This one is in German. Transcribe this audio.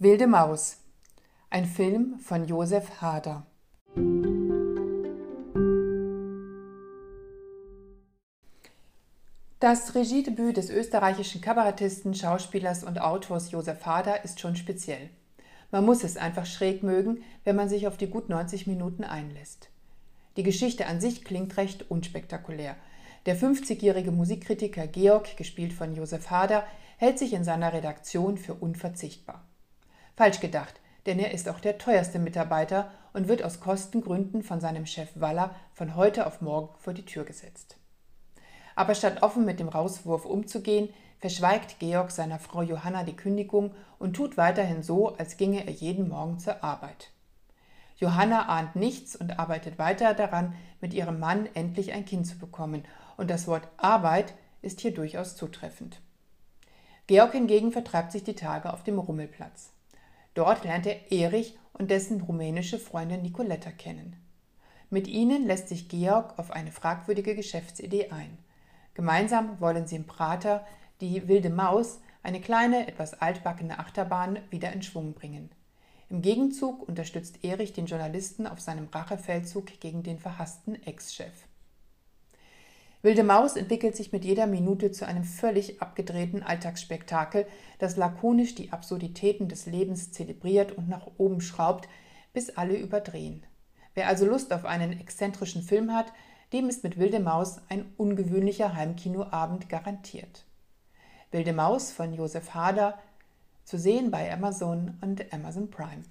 Wilde Maus. Ein Film von Josef Hader. Das Regiedebüt des österreichischen Kabarettisten, Schauspielers und Autors Josef Hader ist schon speziell. Man muss es einfach schräg mögen, wenn man sich auf die gut 90 Minuten einlässt. Die Geschichte an sich klingt recht unspektakulär. Der 50-jährige Musikkritiker Georg, gespielt von Josef Hader, hält sich in seiner Redaktion für unverzichtbar. Falsch gedacht, denn er ist auch der teuerste Mitarbeiter und wird aus Kostengründen von seinem Chef Waller von heute auf morgen vor die Tür gesetzt. Aber statt offen mit dem Rauswurf umzugehen, verschweigt Georg seiner Frau Johanna die Kündigung und tut weiterhin so, als ginge er jeden Morgen zur Arbeit. Johanna ahnt nichts und arbeitet weiter daran, mit ihrem Mann endlich ein Kind zu bekommen, und das Wort Arbeit ist hier durchaus zutreffend. Georg hingegen vertreibt sich die Tage auf dem Rummelplatz. Dort lernt er Erich und dessen rumänische Freundin Nicoletta kennen. Mit ihnen lässt sich Georg auf eine fragwürdige Geschäftsidee ein. Gemeinsam wollen sie im Prater die Wilde Maus, eine kleine, etwas altbackene Achterbahn, wieder in Schwung bringen. Im Gegenzug unterstützt Erich den Journalisten auf seinem Rachefeldzug gegen den verhassten Ex-Chef. Wilde Maus entwickelt sich mit jeder Minute zu einem völlig abgedrehten Alltagsspektakel, das lakonisch die Absurditäten des Lebens zelebriert und nach oben schraubt, bis alle überdrehen. Wer also Lust auf einen exzentrischen Film hat, dem ist mit Wilde Maus ein ungewöhnlicher Heimkinoabend garantiert. Wilde Maus von Josef Hader zu sehen bei Amazon und Amazon Prime.